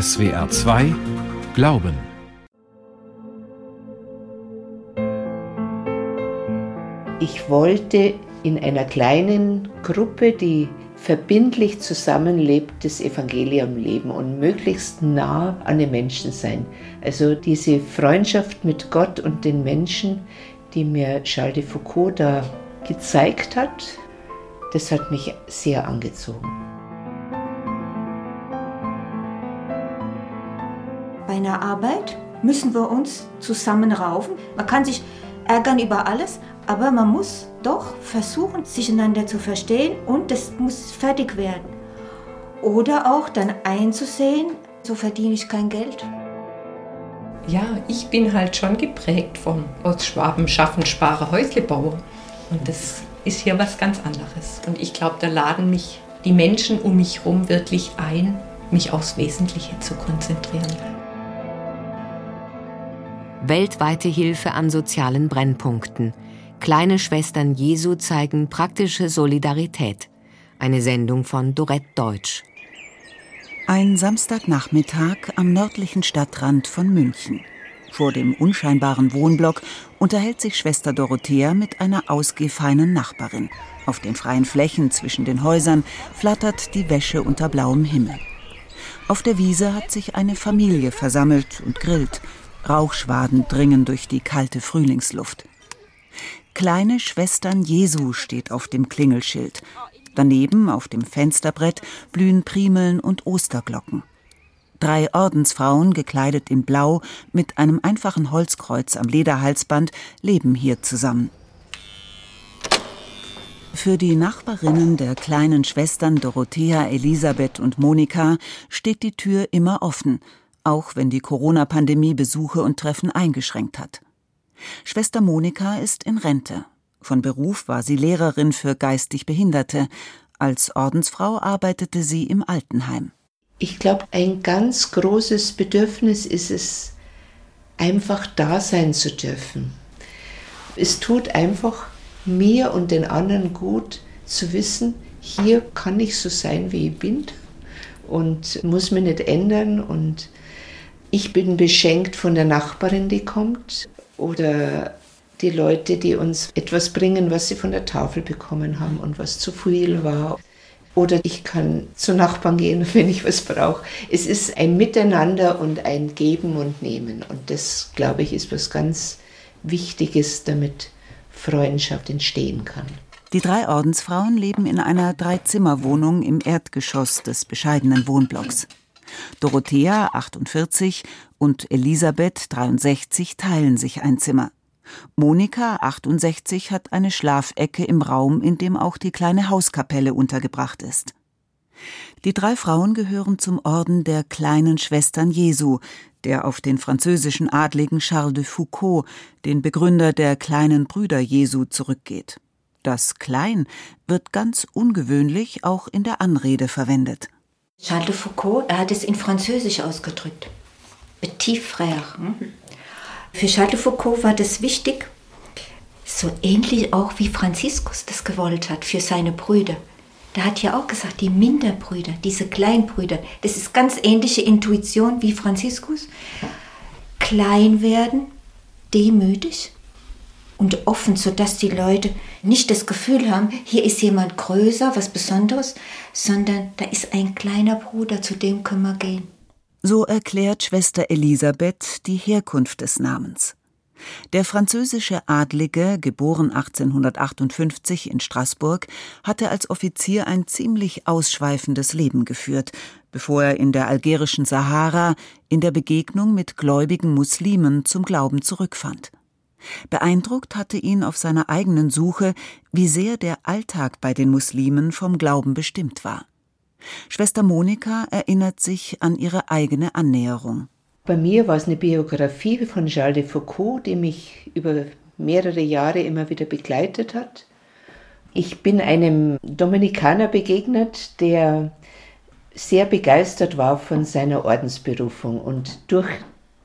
SWR 2 Glauben. Ich wollte in einer kleinen Gruppe, die verbindlich zusammenlebt, das Evangelium leben und möglichst nah an den Menschen sein. Also diese Freundschaft mit Gott und den Menschen, die mir Charles de Foucault da gezeigt hat, das hat mich sehr angezogen. Einer Arbeit müssen wir uns zusammenraufen. Man kann sich ärgern über alles, aber man muss doch versuchen, sich einander zu verstehen und das muss fertig werden. Oder auch dann einzusehen, so verdiene ich kein Geld. Ja, ich bin halt schon geprägt von aus Schwaben schaffen, spare, Häusle bauen. Und das ist hier was ganz anderes. Und ich glaube, da laden mich die Menschen um mich herum wirklich ein, mich aufs Wesentliche zu konzentrieren. Weltweite Hilfe an sozialen Brennpunkten. Kleine Schwestern Jesu zeigen praktische Solidarität. Eine Sendung von Dorette Deutsch. Ein Samstagnachmittag am nördlichen Stadtrand von München. Vor dem unscheinbaren Wohnblock unterhält sich Schwester Dorothea mit einer ausgehfeinen Nachbarin. Auf den freien Flächen zwischen den Häusern flattert die Wäsche unter blauem Himmel. Auf der Wiese hat sich eine Familie versammelt und grillt. Rauchschwaden dringen durch die kalte Frühlingsluft. Kleine Schwestern Jesu steht auf dem Klingelschild. Daneben auf dem Fensterbrett blühen Primeln und Osterglocken. Drei Ordensfrauen, gekleidet in Blau, mit einem einfachen Holzkreuz am Lederhalsband, leben hier zusammen. Für die Nachbarinnen der kleinen Schwestern Dorothea, Elisabeth und Monika steht die Tür immer offen, auch wenn die Corona-Pandemie Besuche und Treffen eingeschränkt hat. Schwester Monika ist in Rente. Von Beruf war sie Lehrerin für geistig Behinderte. Als Ordensfrau arbeitete sie im Altenheim. Ich glaube, ein ganz großes Bedürfnis ist es, einfach da sein zu dürfen. Es tut einfach mir und den anderen gut zu wissen, hier kann ich so sein, wie ich bin und muss mich nicht ändern und ich bin beschenkt von der Nachbarin, die kommt oder die Leute, die uns etwas bringen, was sie von der Tafel bekommen haben und was zu viel war. Oder ich kann zu Nachbarn gehen, wenn ich was brauche. Es ist ein Miteinander und ein Geben und Nehmen. Und das, glaube ich, ist was ganz Wichtiges, damit Freundschaft entstehen kann. Die drei Ordensfrauen leben in einer Dreizimmerwohnung im Erdgeschoss des bescheidenen Wohnblocks. Dorothea, 48, und Elisabeth, 63, teilen sich ein Zimmer. Monika, 68, hat eine Schlafecke im Raum, in dem auch die kleine Hauskapelle untergebracht ist. Die drei Frauen gehören zum Orden der kleinen Schwestern Jesu, der auf den französischen Adligen Charles de Foucault, den Begründer der kleinen Brüder Jesu, zurückgeht. Das Klein wird ganz ungewöhnlich auch in der Anrede verwendet. Charles de Foucault, er hat es in Französisch ausgedrückt. Petit frère. Hm? Für Charles de Foucault war das wichtig, so ähnlich auch wie Franziskus das gewollt hat für seine Brüder. Da hat ja auch gesagt, die Minderbrüder, diese Kleinbrüder, das ist ganz ähnliche Intuition wie Franziskus. Klein werden, demütig und offen, sodass die Leute nicht das Gefühl haben, hier ist jemand größer, was Besonderes, sondern da ist ein kleiner Bruder, zu dem können wir gehen. So erklärt Schwester Elisabeth die Herkunft des Namens. Der französische Adlige, geboren 1858 in Straßburg, hatte als Offizier ein ziemlich ausschweifendes Leben geführt, bevor er in der algerischen Sahara in der Begegnung mit gläubigen Muslimen zum Glauben zurückfand. Beeindruckt hatte ihn auf seiner eigenen Suche, wie sehr der Alltag bei den Muslimen vom Glauben bestimmt war. Schwester Monika erinnert sich an ihre eigene Annäherung. Bei mir war es eine Biografie von Charles de Foucault, die mich über mehrere Jahre immer wieder begleitet hat. Ich bin einem Dominikaner begegnet, der sehr begeistert war von seiner Ordensberufung. Und durch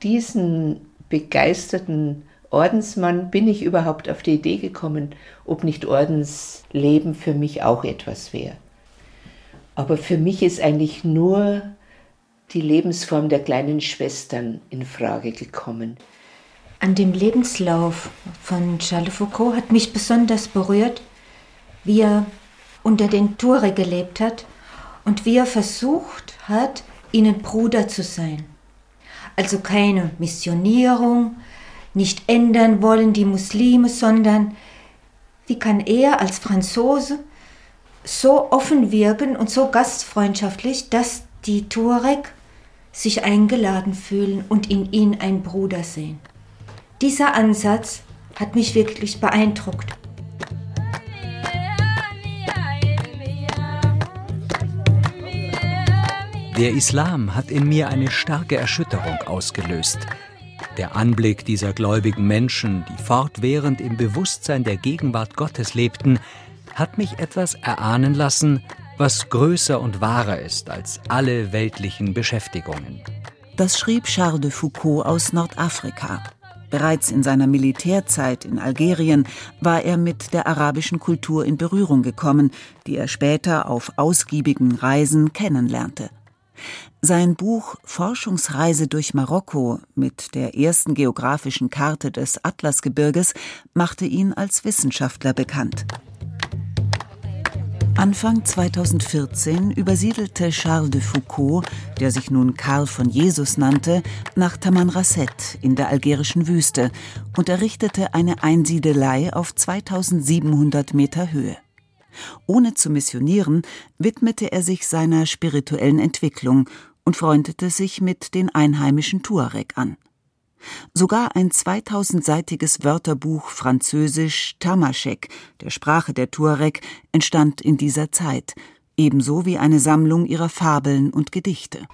diesen begeisterten Ordensmann bin ich überhaupt auf die Idee gekommen, ob nicht Ordensleben für mich auch etwas wäre. Aber für mich ist eigentlich nur die Lebensform der kleinen Schwestern in Frage gekommen? An dem Lebenslauf von Charles Foucault hat mich besonders berührt, wie er unter den Tore gelebt hat und wie er versucht hat, ihnen Bruder zu sein. Also keine Missionierung, nicht ändern wollen die Muslime, sondern wie kann er als Franzose so offen wirken und so gastfreundschaftlich, dass die Tuareg sich eingeladen fühlen und in ihn einen Bruder sehen. Dieser Ansatz hat mich wirklich beeindruckt. Der Islam hat in mir eine starke Erschütterung ausgelöst. Der Anblick dieser gläubigen Menschen, die fortwährend im Bewusstsein der Gegenwart Gottes lebten, hat mich etwas erahnen lassen, was größer und wahrer ist als alle weltlichen Beschäftigungen. Das schrieb Charles de Foucault aus Nordafrika. Bereits in seiner Militärzeit in Algerien war er mit der arabischen Kultur in Berührung gekommen, die er später auf ausgiebigen Reisen kennenlernte. Sein Buch Forschungsreise durch Marokko mit der ersten geografischen Karte des Atlasgebirges machte ihn als Wissenschaftler bekannt. Anfang 2014 übersiedelte Charles de Foucault, der sich nun Karl von Jesus nannte, nach Tamanrasset in der algerischen Wüste und errichtete eine Einsiedelei auf 2700 Meter Höhe. Ohne zu missionieren, widmete er sich seiner spirituellen Entwicklung und freundete sich mit den einheimischen Tuareg an. Sogar ein 2000-seitiges Wörterbuch Französisch Tamaschek, der Sprache der Tuareg, entstand in dieser Zeit, ebenso wie eine Sammlung ihrer Fabeln und Gedichte.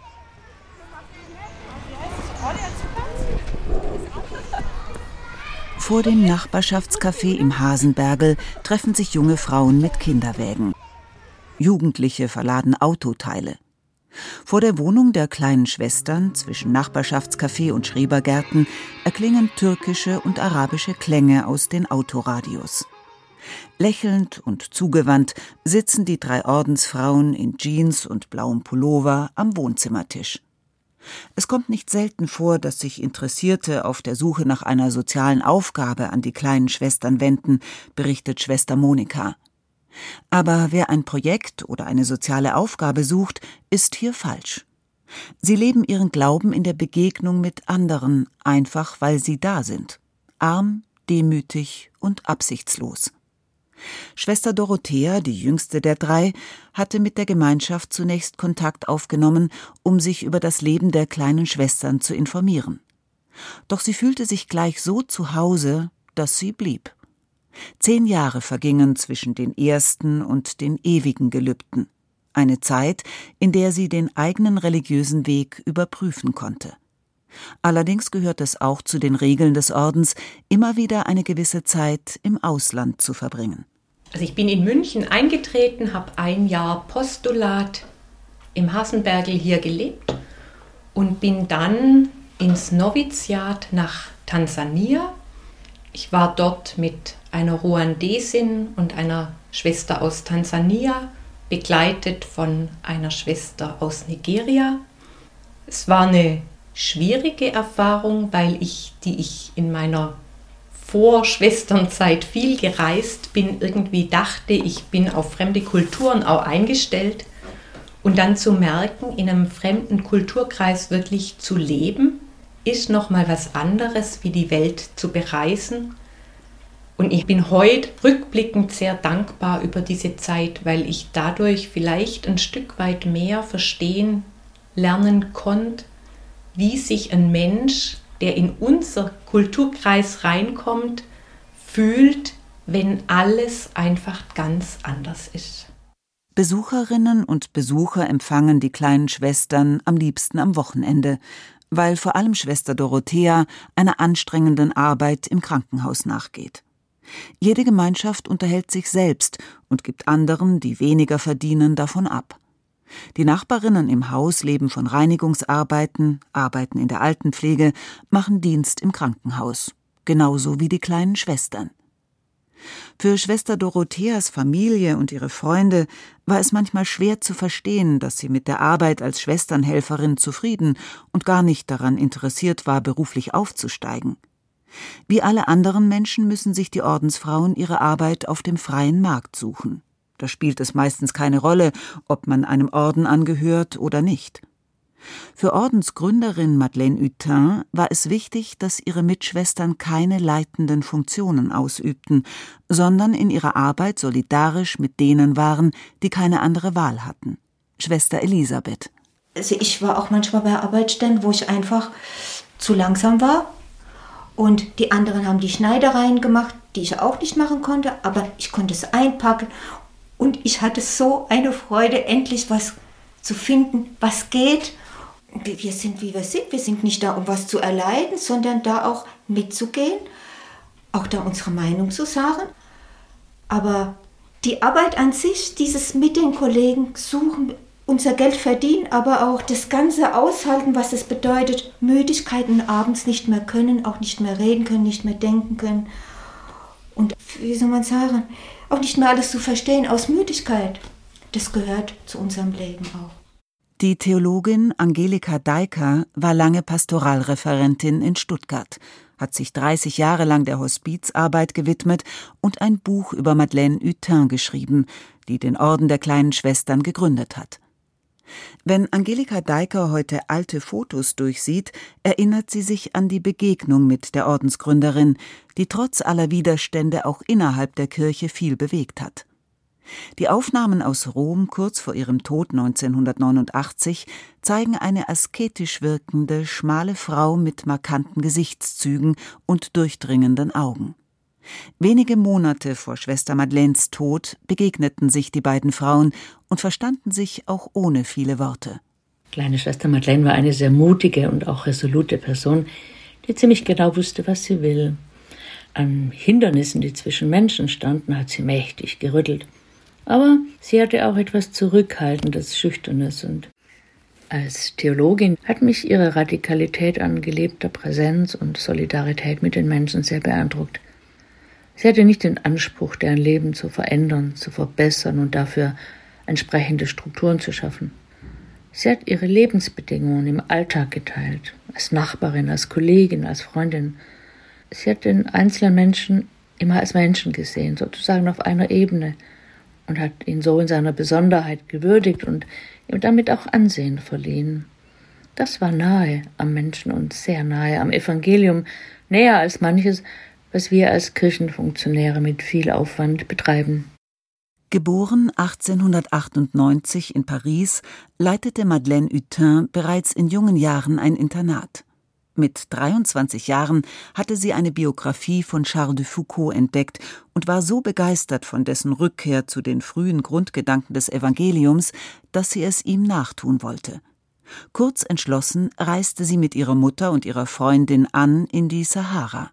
Vor dem Nachbarschaftscafé im Hasenbergel treffen sich junge Frauen mit Kinderwägen. Jugendliche verladen Autoteile. Vor der Wohnung der kleinen Schwestern zwischen Nachbarschaftscafé und Schrebergärten erklingen türkische und arabische Klänge aus den Autoradios. Lächelnd und zugewandt sitzen die drei Ordensfrauen in Jeans und blauem Pullover am Wohnzimmertisch. Es kommt nicht selten vor, dass sich Interessierte auf der Suche nach einer sozialen Aufgabe an die kleinen Schwestern wenden, berichtet Schwester Monika. Aber wer ein Projekt oder eine soziale Aufgabe sucht, ist hier falsch. Sie leben ihren Glauben in der Begegnung mit anderen, einfach weil sie da sind. Arm, demütig und absichtslos. Schwester Dorothea, die jüngste der drei, hatte mit der Gemeinschaft zunächst Kontakt aufgenommen, um sich über das Leben der kleinen Schwestern zu informieren. Doch sie fühlte sich gleich so zu Hause, dass sie blieb. Zehn Jahre vergingen zwischen den ersten und den ewigen Gelübden, eine Zeit, in der sie den eigenen religiösen Weg überprüfen konnte. Allerdings gehört es auch zu den Regeln des Ordens, immer wieder eine gewisse Zeit im Ausland zu verbringen. Also ich bin in München eingetreten, habe ein Jahr Postulat im Hasenbergel hier gelebt und bin dann ins Noviziat nach Tansania. Ich war dort mit einer Ruandesin und einer Schwester aus Tansania, begleitet von einer Schwester aus Nigeria. Es war eine schwierige Erfahrung, weil ich, die ich in meiner Vorschwesternzeit viel gereist bin, irgendwie dachte, ich bin auf fremde Kulturen auch eingestellt und dann zu merken, in einem fremden Kulturkreis wirklich zu leben, ist noch mal was anderes, wie die Welt zu bereisen und ich bin heute rückblickend sehr dankbar über diese Zeit, weil ich dadurch vielleicht ein Stück weit mehr verstehen lernen konnte, wie sich ein Mensch, der in unser Kulturkreis reinkommt, fühlt, wenn alles einfach ganz anders ist. Besucherinnen und Besucher empfangen die kleinen Schwestern am liebsten am Wochenende, weil vor allem Schwester Dorothea einer anstrengenden Arbeit im Krankenhaus nachgeht. Jede Gemeinschaft unterhält sich selbst und gibt anderen, die weniger verdienen, davon ab. Die Nachbarinnen im Haus leben von Reinigungsarbeiten, arbeiten in der Altenpflege, machen Dienst im Krankenhaus, genauso wie die kleinen Schwestern. Für Schwester Dorotheas Familie und ihre Freunde war es manchmal schwer zu verstehen, dass sie mit der Arbeit als Schwesternhelferin zufrieden und gar nicht daran interessiert war, beruflich aufzusteigen. Wie alle anderen Menschen müssen sich die Ordensfrauen ihre Arbeit auf dem freien Markt suchen. Da spielt es meistens keine Rolle, ob man einem Orden angehört oder nicht. Für Ordensgründerin Madeleine Hutin war es wichtig, dass ihre Mitschwestern keine leitenden Funktionen ausübten, sondern in ihrer Arbeit solidarisch mit denen waren, die keine andere Wahl hatten. Schwester Elisabeth. Also ich war auch manchmal bei Arbeitsständen, wo ich einfach zu langsam war und die anderen haben die Schneidereien gemacht, die ich auch nicht machen konnte, aber ich konnte es einpacken und ich hatte so eine Freude, endlich was zu finden, was geht. Wir sind, wie wir sind. Wir sind nicht da, um was zu erleiden, sondern da auch mitzugehen, auch da unsere Meinung zu sagen. Aber die Arbeit an sich, dieses mit den Kollegen suchen, unser Geld verdienen, aber auch das Ganze aushalten, was es bedeutet, Müdigkeiten abends nicht mehr können, auch nicht mehr reden können, nicht mehr denken können. Und wie soll man sagen, auch nicht mehr alles zu verstehen aus Müdigkeit. Das gehört zu unserem Leben auch. Die Theologin Angelika Deiker war lange Pastoralreferentin in Stuttgart, hat sich 30 Jahre lang der Hospizarbeit gewidmet und ein Buch über Madeleine Hutin geschrieben, die den Orden der kleinen Schwestern gegründet hat. Wenn Angelika Deiker heute alte Fotos durchsieht, erinnert sie sich an die Begegnung mit der Ordensgründerin, die trotz aller Widerstände auch innerhalb der Kirche viel bewegt hat. Die Aufnahmen aus Rom kurz vor ihrem Tod 1989 zeigen eine asketisch wirkende, schmale Frau mit markanten Gesichtszügen und durchdringenden Augen. Wenige Monate vor Schwester Madeleines Tod begegneten sich die beiden Frauen und verstanden sich auch ohne viele Worte. Kleine Schwester Madeleine war eine sehr mutige und auch resolute Person, die ziemlich genau wusste, was sie will. An Hindernissen, die zwischen Menschen standen, hat sie mächtig gerüttelt. Aber sie hatte auch etwas Zurückhaltendes, Schüchternes und als Theologin hat mich ihre Radikalität an gelebter Präsenz und Solidarität mit den Menschen sehr beeindruckt. Sie hatte nicht den Anspruch, deren Leben zu verändern, zu verbessern und dafür entsprechende Strukturen zu schaffen. Sie hat ihre Lebensbedingungen im Alltag geteilt, als Nachbarin, als Kollegin, als Freundin. Sie hat den einzelnen Menschen immer als Menschen gesehen, sozusagen auf einer Ebene, und hat ihn so in seiner Besonderheit gewürdigt und ihm damit auch Ansehen verliehen. Das war nahe am Menschen und sehr nahe am Evangelium, näher als manches, was wir als Kirchenfunktionäre mit viel Aufwand betreiben. Geboren 1898 in Paris, leitete Madeleine Hutin bereits in jungen Jahren ein Internat. Mit 23 Jahren hatte sie eine Biografie von Charles de Foucault entdeckt und war so begeistert von dessen Rückkehr zu den frühen Grundgedanken des Evangeliums, dass sie es ihm nachtun wollte. Kurz entschlossen reiste sie mit ihrer Mutter und ihrer Freundin Anne in die Sahara.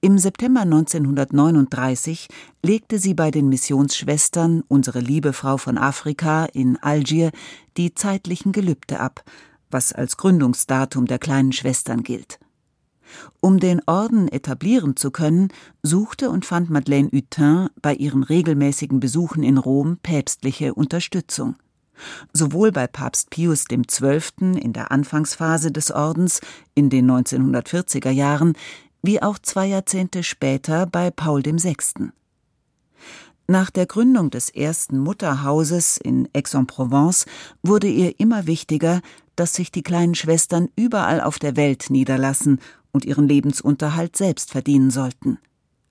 Im September 1939 legte sie bei den Missionsschwestern Unsere liebe Frau von Afrika in Algier die zeitlichen Gelübde ab, was als Gründungsdatum der kleinen Schwestern gilt. Um den Orden etablieren zu können, suchte und fand Madeleine Hutin bei ihren regelmäßigen Besuchen in Rom päpstliche Unterstützung. Sowohl bei Papst Pius XII. in der Anfangsphase des Ordens in den 1940er Jahren wie auch zwei Jahrzehnte später bei Paul VI. Nach der Gründung des ersten Mutterhauses in Aix-en-Provence wurde ihr immer wichtiger, dass sich die kleinen Schwestern überall auf der Welt niederlassen und ihren Lebensunterhalt selbst verdienen sollten.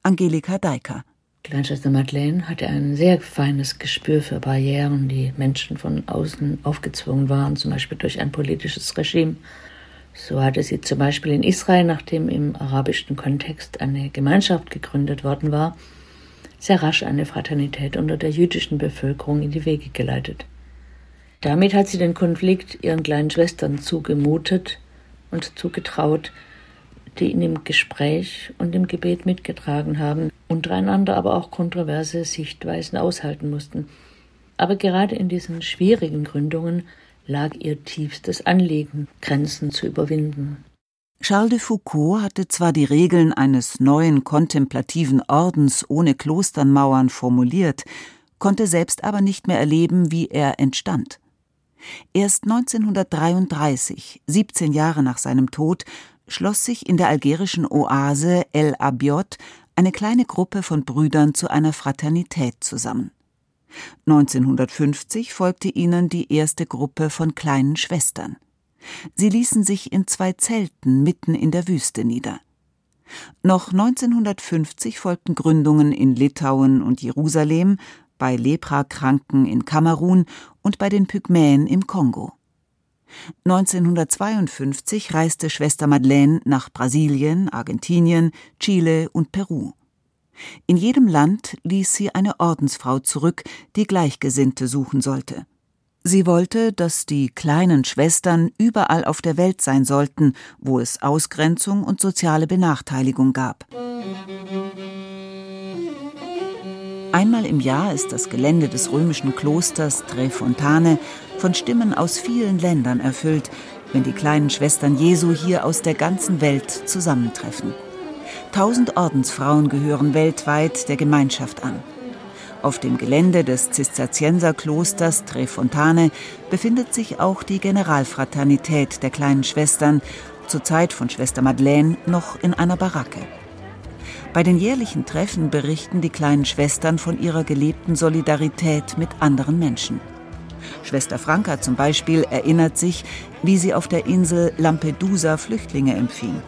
Angelika Deiker. Kleinschwester Madeleine hatte ein sehr feines Gespür für Barrieren, die Menschen von außen aufgezwungen waren, zum Beispiel durch ein politisches Regime so hatte sie zum Beispiel in Israel, nachdem im arabischen Kontext eine Gemeinschaft gegründet worden war, sehr rasch eine Fraternität unter der jüdischen Bevölkerung in die Wege geleitet. Damit hat sie den Konflikt ihren kleinen Schwestern zugemutet und zugetraut, die ihn im Gespräch und im Gebet mitgetragen haben, untereinander aber auch kontroverse Sichtweisen aushalten mussten. Aber gerade in diesen schwierigen Gründungen lag ihr tiefstes Anliegen, Grenzen zu überwinden. Charles de Foucault hatte zwar die Regeln eines neuen kontemplativen Ordens ohne Klosternmauern formuliert, konnte selbst aber nicht mehr erleben, wie er entstand. Erst 1933, 17 Jahre nach seinem Tod, schloss sich in der algerischen Oase El Abiot eine kleine Gruppe von Brüdern zu einer Fraternität zusammen. 1950 folgte ihnen die erste Gruppe von kleinen Schwestern. Sie ließen sich in zwei Zelten mitten in der Wüste nieder. Noch 1950 folgten Gründungen in Litauen und Jerusalem, bei Leprakranken in Kamerun und bei den Pygmäen im Kongo. 1952 reiste Schwester Madeleine nach Brasilien, Argentinien, Chile und Peru. In jedem Land ließ sie eine Ordensfrau zurück, die Gleichgesinnte suchen sollte. Sie wollte, dass die kleinen Schwestern überall auf der Welt sein sollten, wo es Ausgrenzung und soziale Benachteiligung gab. Einmal im Jahr ist das Gelände des römischen Klosters Tre Fontane von Stimmen aus vielen Ländern erfüllt, wenn die kleinen Schwestern Jesu hier aus der ganzen Welt zusammentreffen. Tausend Ordensfrauen gehören weltweit der Gemeinschaft an. Auf dem Gelände des Zisterzienserklosters Trefontane befindet sich auch die Generalfraternität der kleinen Schwestern, zur Zeit von Schwester Madeleine noch in einer Baracke. Bei den jährlichen Treffen berichten die kleinen Schwestern von ihrer gelebten Solidarität mit anderen Menschen. Schwester Franka zum Beispiel erinnert sich, wie sie auf der Insel Lampedusa Flüchtlinge empfing.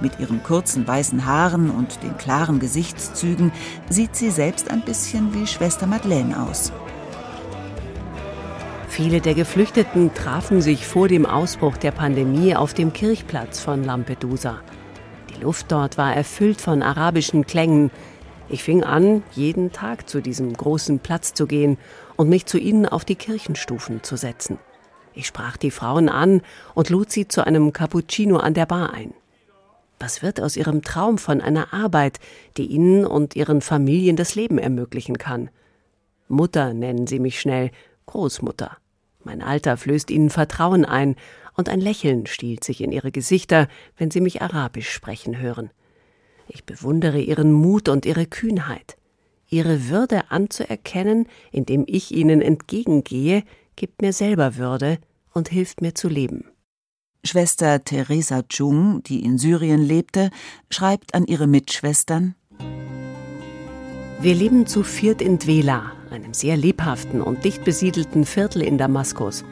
Mit ihren kurzen weißen Haaren und den klaren Gesichtszügen sieht sie selbst ein bisschen wie Schwester Madeleine aus. Viele der Geflüchteten trafen sich vor dem Ausbruch der Pandemie auf dem Kirchplatz von Lampedusa. Die Luft dort war erfüllt von arabischen Klängen. Ich fing an, jeden Tag zu diesem großen Platz zu gehen und mich zu ihnen auf die Kirchenstufen zu setzen. Ich sprach die Frauen an und lud sie zu einem Cappuccino an der Bar ein. Was wird aus ihrem Traum von einer Arbeit, die ihnen und ihren Familien das Leben ermöglichen kann? Mutter nennen sie mich schnell, Großmutter. Mein Alter flößt ihnen Vertrauen ein, und ein Lächeln stiehlt sich in ihre Gesichter, wenn sie mich Arabisch sprechen hören. Ich bewundere ihren Mut und ihre Kühnheit. Ihre Würde anzuerkennen, indem ich ihnen entgegengehe, gibt mir selber Würde und hilft mir zu leben. Schwester Teresa Chung, die in Syrien lebte, schreibt an ihre Mitschwestern Wir leben zu viert in Dwela, einem sehr lebhaften und dicht besiedelten Viertel in Damaskus.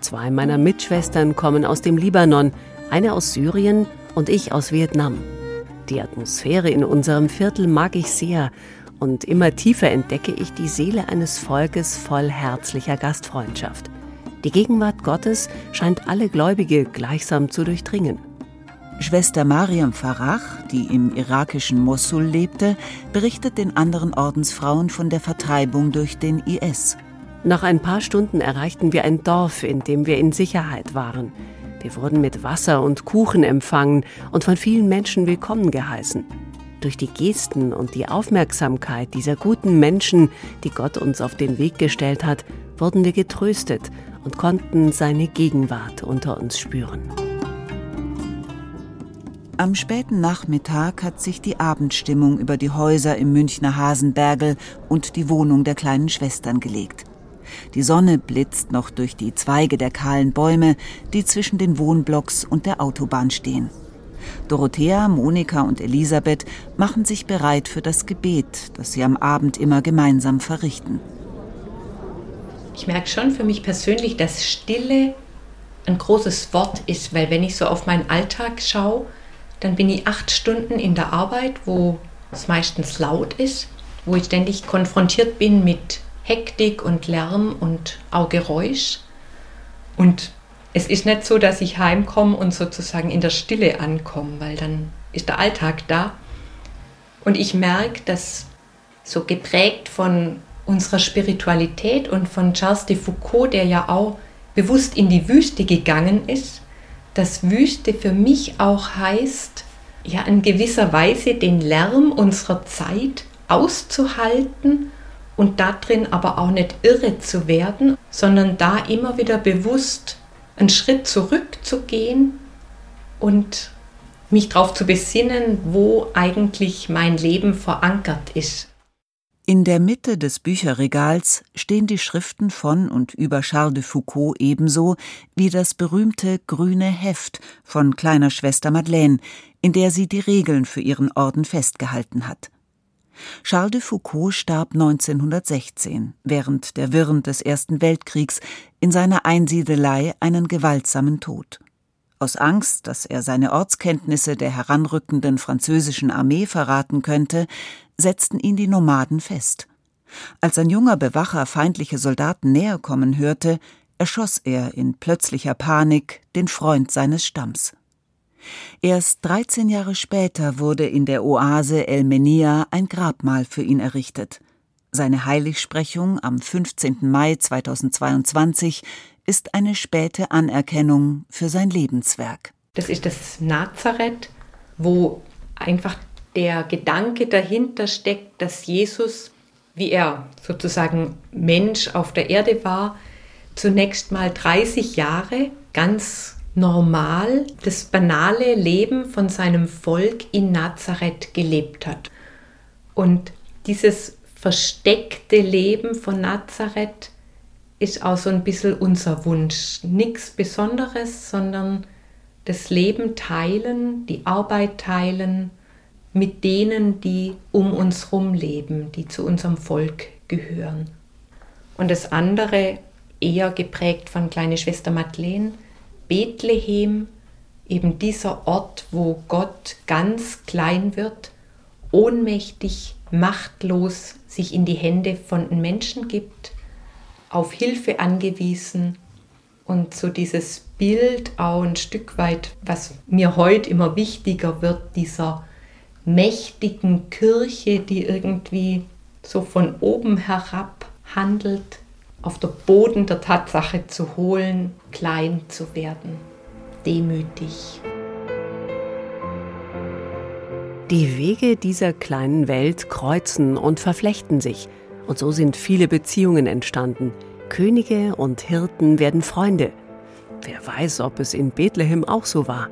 Zwei meiner Mitschwestern kommen aus dem Libanon, eine aus Syrien und ich aus Vietnam. Die Atmosphäre in unserem Viertel mag ich sehr und immer tiefer entdecke ich die Seele eines Volkes voll herzlicher Gastfreundschaft. Die Gegenwart Gottes scheint alle Gläubige gleichsam zu durchdringen. Schwester Mariam Farah, die im irakischen Mosul lebte, berichtet den anderen Ordensfrauen von der Vertreibung durch den IS. Nach ein paar Stunden erreichten wir ein Dorf, in dem wir in Sicherheit waren. Wir wurden mit Wasser und Kuchen empfangen und von vielen Menschen willkommen geheißen. Durch die Gesten und die Aufmerksamkeit dieser guten Menschen, die Gott uns auf den Weg gestellt hat, wurden wir getröstet und konnten seine Gegenwart unter uns spüren. Am späten Nachmittag hat sich die Abendstimmung über die Häuser im Münchner Hasenbergel und die Wohnung der kleinen Schwestern gelegt. Die Sonne blitzt noch durch die Zweige der kahlen Bäume, die zwischen den Wohnblocks und der Autobahn stehen. Dorothea, Monika und Elisabeth machen sich bereit für das Gebet, das sie am Abend immer gemeinsam verrichten. Ich merke schon für mich persönlich, dass Stille ein großes Wort ist, weil wenn ich so auf meinen Alltag schaue, dann bin ich acht Stunden in der Arbeit, wo es meistens laut ist, wo ich ständig konfrontiert bin mit Hektik und Lärm und auch Geräusch. Und es ist nicht so, dass ich heimkomme und sozusagen in der Stille ankomme, weil dann ist der Alltag da. Und ich merke, dass so geprägt von unserer Spiritualität und von Charles de Foucault, der ja auch bewusst in die Wüste gegangen ist, dass Wüste für mich auch heißt, ja in gewisser Weise den Lärm unserer Zeit auszuhalten und darin aber auch nicht irre zu werden, sondern da immer wieder bewusst einen Schritt zurückzugehen und mich darauf zu besinnen, wo eigentlich mein Leben verankert ist. In der Mitte des Bücherregals stehen die Schriften von und über Charles de Foucault ebenso wie das berühmte grüne Heft von kleiner Schwester Madeleine, in der sie die Regeln für ihren Orden festgehalten hat. Charles de Foucault starb 1916 während der Wirren des Ersten Weltkriegs in seiner Einsiedelei einen gewaltsamen Tod. Aus Angst, dass er seine Ortskenntnisse der heranrückenden französischen Armee verraten könnte, setzten ihn die Nomaden fest. Als ein junger Bewacher feindliche Soldaten näher kommen hörte, erschoss er in plötzlicher Panik den Freund seines Stamms. Erst 13 Jahre später wurde in der Oase El Menia ein Grabmal für ihn errichtet. Seine Heiligsprechung am 15. Mai 2022 ist eine späte Anerkennung für sein Lebenswerk. Das ist das Nazareth, wo einfach der Gedanke dahinter steckt, dass Jesus, wie er sozusagen Mensch auf der Erde war, zunächst mal 30 Jahre ganz normal das banale Leben von seinem Volk in Nazareth gelebt hat. Und dieses versteckte Leben von Nazareth ist auch so ein bisschen unser Wunsch. Nichts Besonderes, sondern das Leben teilen, die Arbeit teilen, mit denen, die um uns herum leben, die zu unserem Volk gehören. Und das andere, eher geprägt von kleine Schwester Madeleine, Bethlehem, eben dieser Ort, wo Gott ganz klein wird, ohnmächtig, machtlos sich in die Hände von den Menschen gibt, auf Hilfe angewiesen und so dieses Bild auch ein Stück weit, was mir heute immer wichtiger wird, dieser mächtigen Kirche, die irgendwie so von oben herab handelt, auf der Boden der Tatsache zu holen, klein zu werden, demütig. Die Wege dieser kleinen Welt kreuzen und verflechten sich, und so sind viele Beziehungen entstanden. Könige und Hirten werden Freunde. Wer weiß, ob es in Bethlehem auch so war.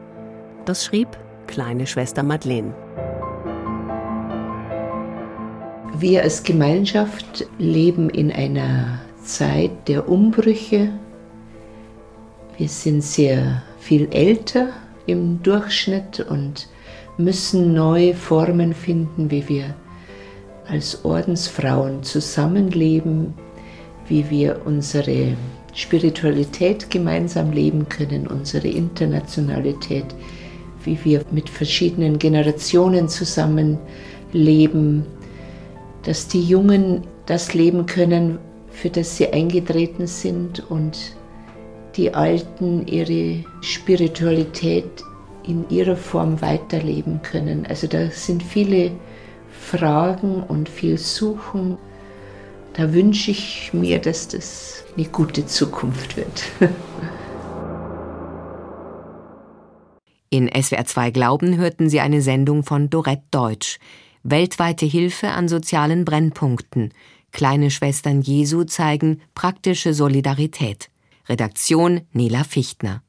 Das schrieb kleine Schwester Madeleine. Wir als Gemeinschaft leben in einer Zeit der Umbrüche. Wir sind sehr viel älter im Durchschnitt und müssen neue Formen finden, wie wir als Ordensfrauen zusammenleben, wie wir unsere Spiritualität gemeinsam leben können, unsere Internationalität, wie wir mit verschiedenen Generationen zusammenleben, dass die Jungen das leben können, für das sie eingetreten sind und die Alten ihre Spiritualität in ihrer Form weiterleben können. Also da sind viele Fragen und viel Suchen. Da wünsche ich mir, dass das eine gute Zukunft wird. In SWR 2 Glauben hörten Sie eine Sendung von Dorette Deutsch. Weltweite Hilfe an sozialen Brennpunkten. Kleine Schwestern Jesu zeigen praktische Solidarität. Redaktion Nela Fichtner.